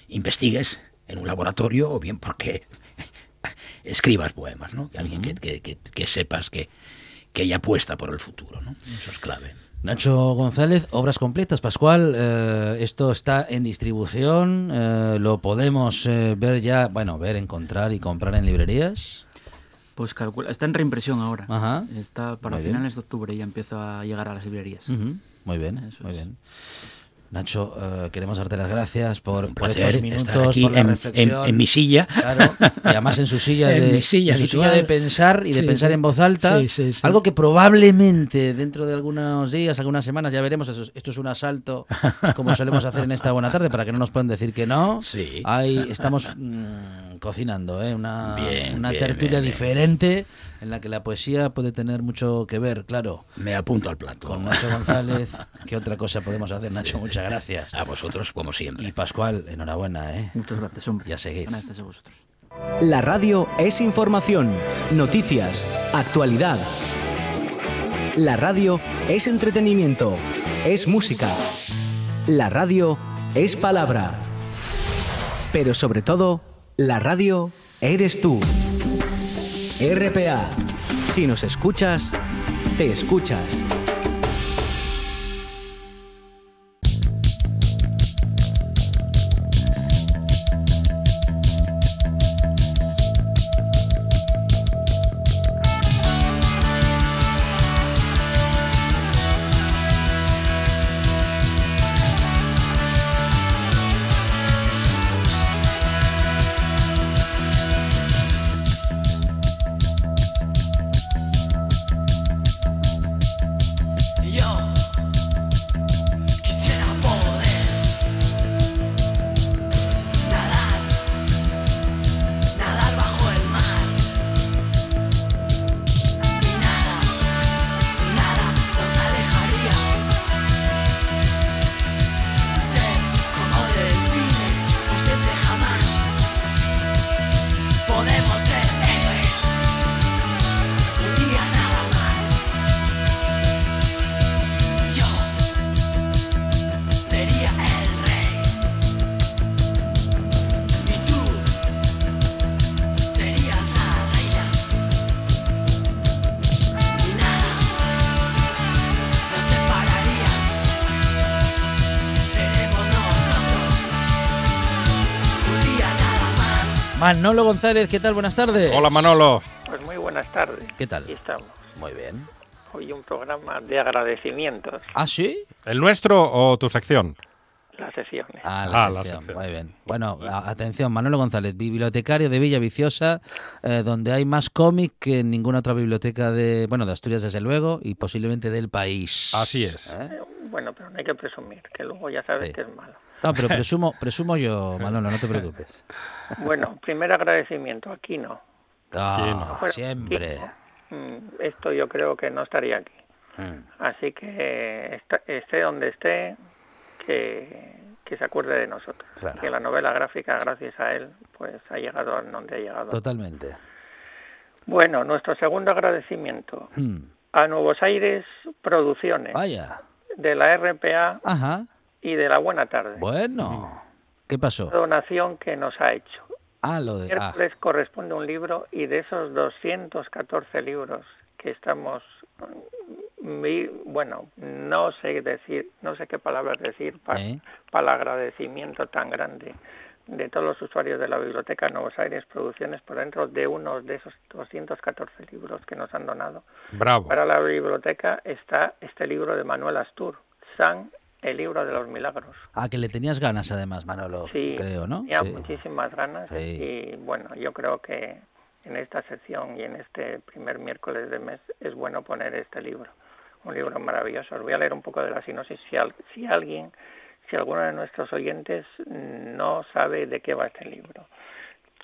investigues en un laboratorio o bien porque escribas poemas, ¿no? Que alguien que, que- que- que sepas que, que ella apuesta por el futuro, ¿no? Eso es clave. Nacho González, obras completas, Pascual. eh, esto está en distribución, eh, lo podemos eh, ver ya, bueno, ver, encontrar y comprar en librerías. Pues calcula, está en reimpresión ahora. Ajá. Está para Muy bien. finales de octubre y ya empieza a llegar a las librerías. Muy bien, muy bien. Nacho, eh, queremos darte las gracias por, por estos estar minutos, aquí por la en- reflexión. en- en mi silla. Claro, y además en su silla En de, silla en su silla de pensar y de pensar en voz alta. Sí, sí, sí. Algo que probablemente dentro de algunos días, algunas semanas, ya veremos. Esto es, esto es un asalto, como solemos hacer en esta buena tarde, para que no nos puedan decir que no. Sí. Ahí estamos mm, cocinando, ¿eh? una, Bien, una bien, tertulia bien. diferente en la que la poesía puede tener mucho que ver, claro. Me apunto al plato. Con Nacho González, ¿qué otra cosa podemos hacer, Nacho? Muchas gracias. A vosotros, como siempre. Y Pascual, enhorabuena, ¿eh? Muchas gracias, hombre. Y a seguir. Gracias a vosotros. La radio es información, noticias, actualidad. La radio es entretenimiento, es música. La radio es palabra. Pero sobre todo, la radio eres tú. RPA. Si nos escuchas, te escuchas. Manolo González, ¿qué tal? Buenas tardes. Hola Manolo. Pues muy buenas tardes. ¿Qué tal? Aquí estamos. Muy bien. Hoy un programa de agradecimientos. ¿Ah, sí? ¿El nuestro o tu sección? Las sesiones. Ah, la, Ah, la sección. Muy bien. Bueno, atención, Manolo González, bibliotecario de Villa Viciosa, eh, donde hay más cómic que en ninguna otra biblioteca de, bueno, de Asturias desde luego y posiblemente del país. Así es. ¿Eh? Bueno, pero no hay que presumir, que luego ya sabes Sí. que es malo. No, pero presumo, presumo yo, Manolo, no te preocupes. Bueno, primer agradecimiento, aquí no. Ah, siempre. Mm, Esto yo creo que no estaría aquí. Mm. Así que esta- esté donde esté, que, que se acuerde de nosotros. Claro. Que la novela gráfica, gracias a él, pues ha llegado a donde ha llegado. Totalmente. Bueno, nuestro segundo agradecimiento Hmm. a Nuevos Aires Producciones, Vaya. de la RPA Ajá. Y de la Buena Tarde. Bueno. ¿Qué pasó? Donación que nos ha hecho. Ah, lo de... Ah, Miércoles corresponde un libro y de esos 214 libros que estamos bueno no sé decir no sé qué palabras decir para ¿eh? el agradecimiento tan grande de todos los usuarios de la biblioteca Nuevos Aires Producciones por dentro de unos de esos 214 libros que nos han donado Bravo. para la biblioteca está este libro de Manuel Astur San el libro de los milagros Ah, que le tenías ganas además, Manolo, Sí, creo, ¿no? tenía Sí. muchísimas ganas Sí. y bueno, yo creo que en esta sección y en este primer miércoles de mes es bueno poner este libro, un libro maravilloso. Os voy a leer un poco de la sinopsis si, al- si alguien, si alguno de nuestros oyentes no sabe de qué va este libro.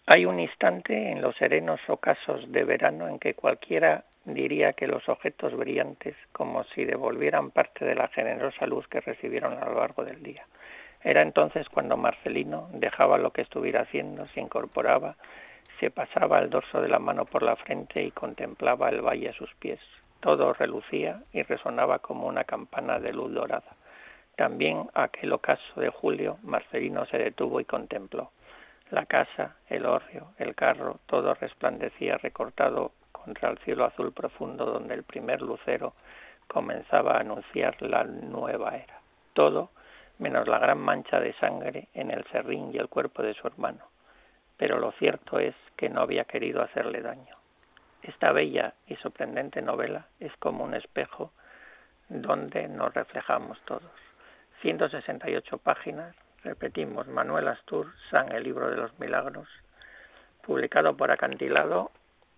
Hay un instante en los serenos ocasos de verano en que cualquiera diría que los objetos brillantes como si devolvieran parte de la generosa luz que recibieron a lo largo del día. Era entonces cuando Marcelino dejaba lo que estuviera haciendo, se incorporaba, se pasaba el dorso de la mano por la frente y contemplaba el valle a sus pies. Todo relucía y resonaba como una campana de luz dorada. También aquel ocaso de julio, Marcelino se detuvo y contempló. La casa, el hórreo, el carro, todo resplandecía recortado contra el cielo azul profundo donde el primer lucero comenzaba a anunciar la nueva era. Todo menos la gran mancha de sangre en el serrín y el cuerpo de su hermano. Pero lo cierto es que no había querido hacerle daño. Esta bella y sorprendente novela es como un espejo donde nos reflejamos todos. 168 páginas, repetimos, Manuel Astur, San, el libro de los milagros, publicado por Acantilado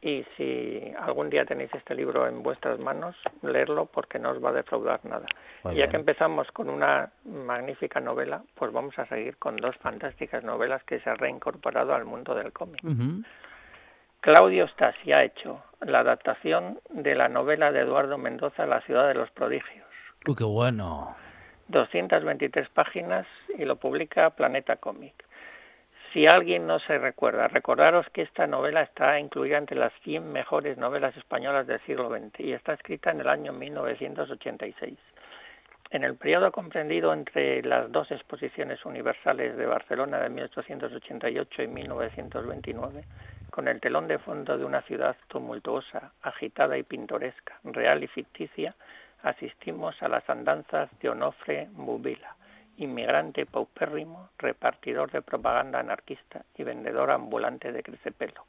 y si algún día tenéis este libro en vuestras manos, leerlo porque no os va a defraudar nada. Muy ya bien. que empezamos con una magnífica novela, pues vamos a seguir con dos fantásticas novelas que se han reincorporado al mundo del cómic. Ujú. Claudio Stasi ha hecho la adaptación de la novela de Eduardo Mendoza, La ciudad de los prodigios. Uy, qué bueno. 223 páginas y lo publica Planeta Cómic. Si alguien no se recuerda, recordaros que esta novela está incluida entre las 100 mejores novelas españolas del siglo XX y está escrita en el año 1986. En el periodo comprendido entre las dos exposiciones universales de Barcelona de 1888 y 1929, con el telón de fondo de una ciudad tumultuosa, agitada y pintoresca, real y ficticia, asistimos a las andanzas de Onofre Bubila, inmigrante paupérrimo, repartidor de propaganda anarquista y vendedor ambulante de crecepelo,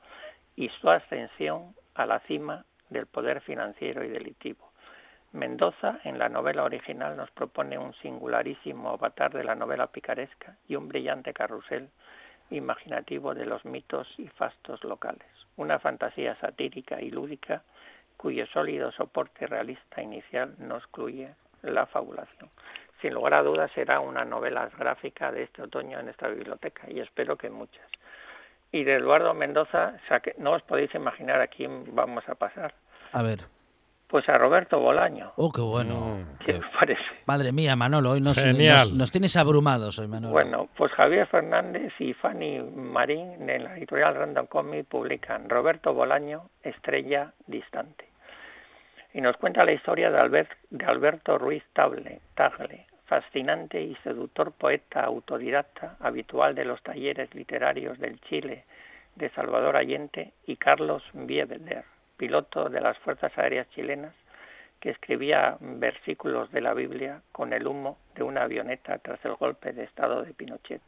y su ascensión a la cima del poder financiero y delictivo. Mendoza, en la novela original, nos propone un singularísimo avatar de la novela picaresca y un brillante carrusel imaginativo de los mitos y fastos locales. Una fantasía satírica y lúdica cuyo sólido soporte realista inicial no excluye la fabulación. Sin lugar a dudas será una novela gráfica de este otoño en esta biblioteca y espero que muchas. Y de Eduardo Mendoza, saque- no os podéis imaginar a quién vamos a pasar. A ver. Pues a Roberto Bolaño. Oh, qué bueno. ¿Qué os parece? Madre mía, Manolo, hoy nos, Genial. nos, nos tienes abrumados hoy, Manolo. Bueno, pues Javier Fernández y Fanny Marín en la editorial Random Comic publican Roberto Bolaño, Estrella Distante. Y nos cuenta la historia de, Albert- de Alberto Ruiz Table, Tagle, fascinante y seductor poeta autodidacta, habitual de los talleres literarios del Chile de Salvador Allende y Carlos Bieveder, piloto de las Fuerzas Aéreas chilenas, que escribía versículos de la Biblia con el humo de una avioneta tras el golpe de Estado de Pinochet.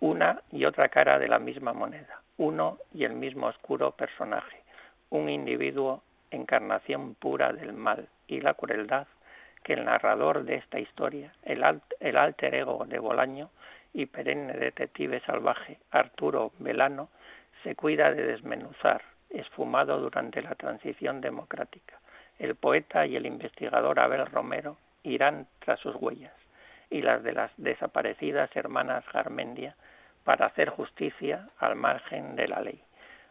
una y otra cara de la misma moneda, uno y el mismo oscuro personaje, un individuo encarnación pura del mal y la crueldad que el narrador de esta historia, el, alter ego de Bolaño y perenne detective salvaje Arturo Velano, se cuida de desmenuzar, esfumado durante la transición democrática. El poeta y el investigador Abel Romero irán tras sus huellas y las de las desaparecidas hermanas Garmendia para hacer justicia al margen de la ley.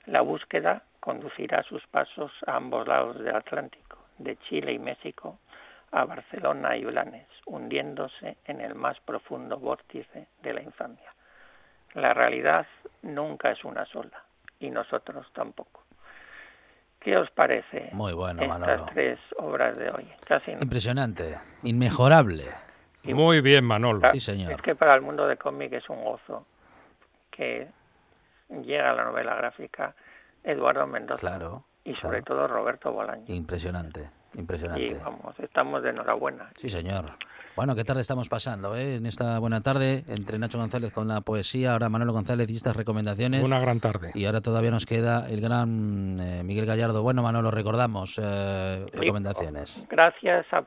La búsqueda conducirá sus pasos a ambos lados del Atlántico, de Chile y México a Barcelona y Blanes, hundiéndose en el más profundo vórtice de la infamia. La realidad nunca es una sola, y nosotros tampoco. ¿Qué os parece Muy bueno, estas Manolo. tres obras de hoy? Casi Impresionante, inmejorable. Muy bien, Manolo. Sí, señor. Es que para el mundo de cómic es un gozo que llega a la novela gráfica Eduardo Mendoza Claro, y sobre claro. todo Roberto Bolaño. Impresionante, impresionante. Y vamos, estamos de enhorabuena. Sí, señor. Bueno, qué tarde estamos pasando, ¿eh? En esta buena tarde, entre Nacho González con la poesía, ahora Manolo González y estas recomendaciones. Una gran tarde. Y ahora todavía nos queda el gran eh, Miguel Gallardo. Bueno, Manolo, recordamos eh, recomendaciones. Gracias a,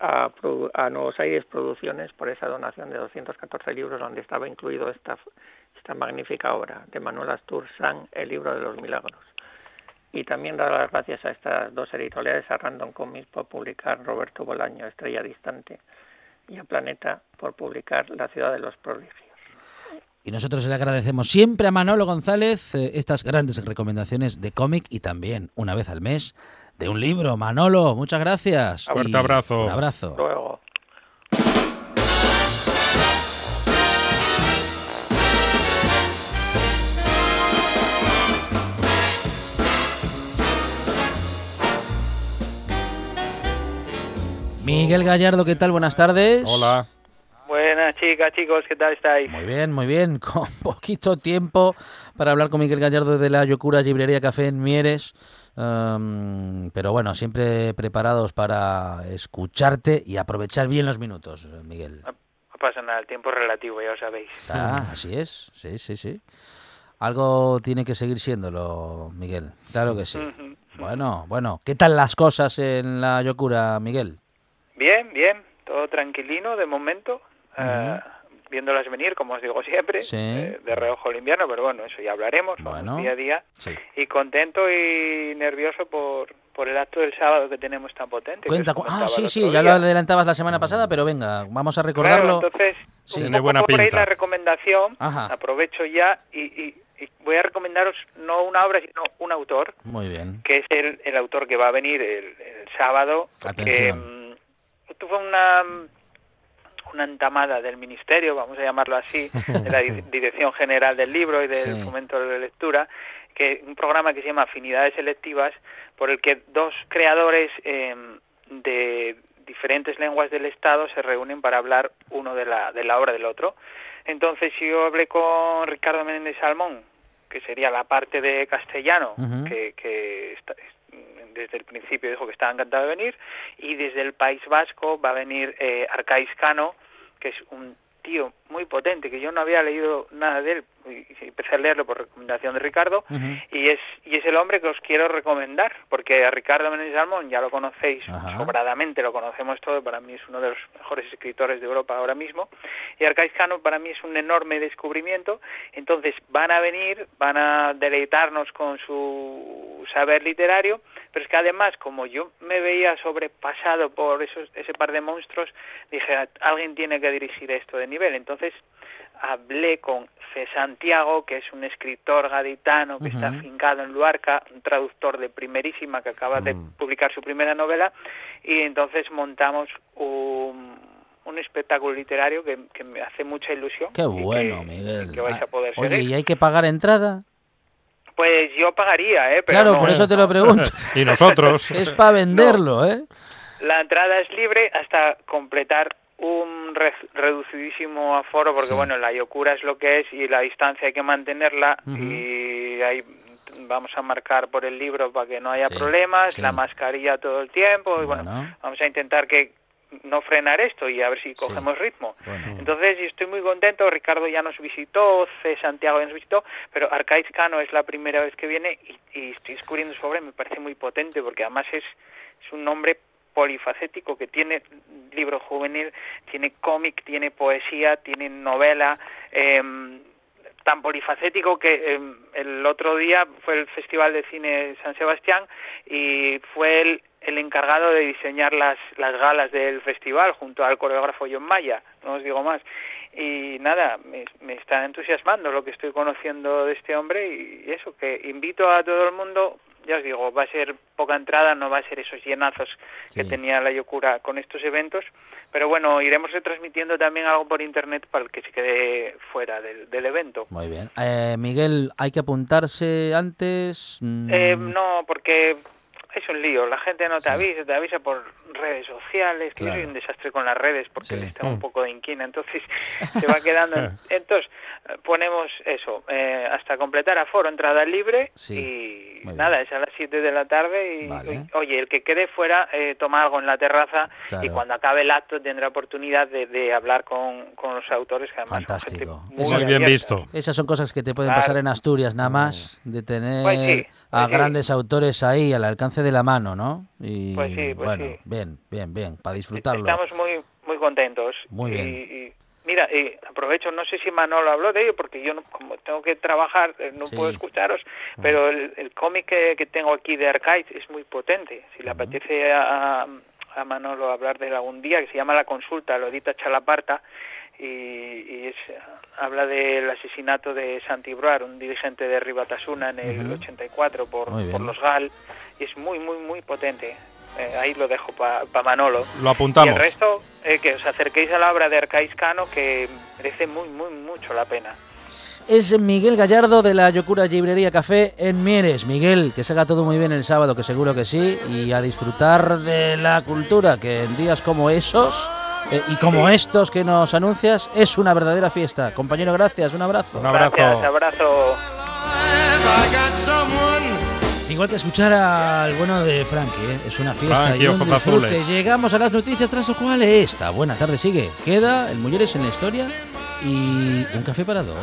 a, a Nuevos Aires Producciones por esa donación de 214 libros donde estaba incluido esta, esta magnífica obra de Manuel Astur San, El libro de los milagros. Y también dar las gracias a estas dos editoriales, a Random Comics por publicar Roberto Bolaño, Estrella Distante, y a Planeta por publicar La ciudad de los prodigios. Y nosotros le agradecemos siempre a Manolo González eh, estas grandes recomendaciones de cómic y también, una vez al mes, de un libro. Manolo, muchas gracias. Fuerte Y abrazo. Un abrazo. Luego. Miguel Gallardo, ¿qué tal? Buenas tardes. Hola. Buenas chicas, chicos, ¿qué tal estáis? Muy bien, muy bien. Con poquito tiempo para hablar con Miguel Gallardo de la Yocura Librería Café en Mieres. Pero bueno, siempre preparados para escucharte y aprovechar bien los minutos, Miguel. No pasa nada, el tiempo es relativo, ya lo sabéis. Ah, así es, sí, sí, sí. Algo tiene que seguir siéndolo, Miguel. Claro que sí. Bueno, bueno. ¿Qué tal las cosas en la Yocura, Miguel? Bien, bien, todo tranquilino de momento, eh, viéndolas venir, como os digo siempre, Sí. eh, de reojo el invierno, pero bueno, eso ya hablaremos Bueno. día a día. Sí. Y contento y nervioso por, por el acto del sábado que tenemos tan potente. que Cuenta, cu- ah, sí, sí, ya lo adelantabas la semana pasada, pero venga, vamos a Claro, recordarlo. entonces, Sí. un poco buena por ahí pinta. la recomendación, Ajá. aprovecho ya y, y- y voy a recomendaros no una obra, sino un autor, Muy bien. que es el, el autor que va a venir el, el sábado. Atención. mm, esto fue una, una entamada del Ministerio, vamos a llamarlo así, de la Di- Dirección General del Libro y del Sí. Fomento de la Lectura, que un programa que se llama Afinidades Selectivas, por el que dos creadores eh, de diferentes lenguas del Estado se reúnen para hablar uno de la, de la obra del otro. Entonces yo hablé con Ricardo Menéndez Salmón, que sería la parte de castellano, que, que está- desde el principio dijo que estaba encantado de venir, y desde el País Vasco va a venir eh, Arcais Cano, que es un tío muy potente, que yo no había leído nada de él, y empecé a leerlo por recomendación de Ricardo, y es y es el hombre que os quiero recomendar porque a Ricardo Menéndez Salmón ya lo conocéis sobradamente lo conocemos todos para mí es uno de los mejores escritores de Europa ahora mismo y Arcais Cano para mí es un enorme descubrimiento entonces van a venir van a deleitarnos con su saber literario pero es que además como yo me veía sobrepasado por esos ese par de monstruos dije alguien tiene que dirigir esto de nivel entonces hablé con C. Santiago, que es un escritor gaditano que está afincado en Luarca, un traductor de primerísima que acaba de publicar su primera novela, y entonces montamos un, un espectáculo literario que, que me hace mucha ilusión. Qué bueno, que- Miguel. que vais a poder Oye, seguir. ¿y hay que pagar entrada? Pues yo pagaría, ¿eh? Pero claro, no- por eso te lo pregunto. Y nosotros. es para venderlo, ¿eh? La entrada es libre hasta completar un re- reducidísimo aforo, porque Sí. bueno, la yocura es lo que es y la distancia hay que mantenerla y ahí vamos a marcar por el libro para que no haya Sí, problemas, sí. la mascarilla todo el tiempo y bueno, Bueno. vamos a intentar que no frenar esto y a ver si cogemos ritmo. Entonces, yo estoy muy contento. Ricardo ya nos visitó, C. Santiago ya nos visitó, pero Arcaiz Cano es la primera vez que viene y, y estoy descubriendo su obra y me parece muy potente porque además es, es un nombre polifacético que tiene libro juvenil, tiene cómic, tiene poesía, tiene novela, em, tan polifacético que em, el otro día fue el Festival de Cine San Sebastián y fue el, el encargado de diseñar las, las galas del festival junto al coreógrafo John Maya, no os digo más. Y nada, me, me está entusiasmando lo que estoy conociendo de este hombre y eso, que invito a todo el mundo ya os digo, va a ser poca entrada, no va a ser esos llenazos que tenía la Yocura con estos eventos, pero bueno, iremos retransmitiendo también algo por internet para el que se quede fuera del, del evento. Muy bien. Eh, Miguel, ¿hay que apuntarse antes? Mm, Eh, no, porque es un lío, la gente no te avisa, te avisa por redes sociales, que yo soy un desastre con las redes porque les tengo un poco de inquina, entonces se va quedando. en- Entonces ponemos eso, eh, hasta completar aforo, entrada libre y nada, es a las 7 de la tarde y y, oye, el que quede fuera eh, toma algo en la terraza y cuando acabe el acto tendrá oportunidad de, de hablar con, con los autores que además son gente Fantástico. muy bien abierta. visto. Esas son cosas que te pueden Claro. pasar en Asturias nada más, de tener Pues sí, a pues sí. grandes autores ahí al alcance de la mano, ¿no? Y Pues sí, pues bueno, sí. bien, bien, bien, para disfrutarlo. Estamos muy muy contentos. Muy Y- bien. y- mira, y aprovecho, no sé si Manolo habló de ello, porque yo no- como tengo que trabajar, eh, no Sí. puedo escucharos, pero el, el cómic que, que tengo aquí de Arcade es muy potente. Si le apetece a, a Manolo hablar de él algún día, que se llama La Consulta, lo edita Chalaparta, y, y es, habla del asesinato de Santi Bruar, un dirigente de Ribatasuna en el Ujú. 84 por, por los GAL, y es muy, muy, muy potente. Eh, ahí lo dejo para Manolo. Lo apuntamos. Y el resto, eh, que os acerquéis a la obra de Arcais Cano, que merece muy, muy, mucho la pena. Es Miguel Gallardo de la Yocura Librería Café en Mieres. Miguel, que se haga todo muy bien el sábado, que seguro que sí, y a disfrutar de la cultura, que en días como esos eh, y como estos que nos anuncias, es una verdadera fiesta. Compañero, gracias, un abrazo. Un abrazo. Gracias, abrazo. Igual que escuchar al bueno de Frankie, ¿eh? es una fiesta Frankie, y un disfrute. Llegamos a las noticias tras lo cual esta buena tarde sigue. Queda el Mulleres en la historia y un café para dos.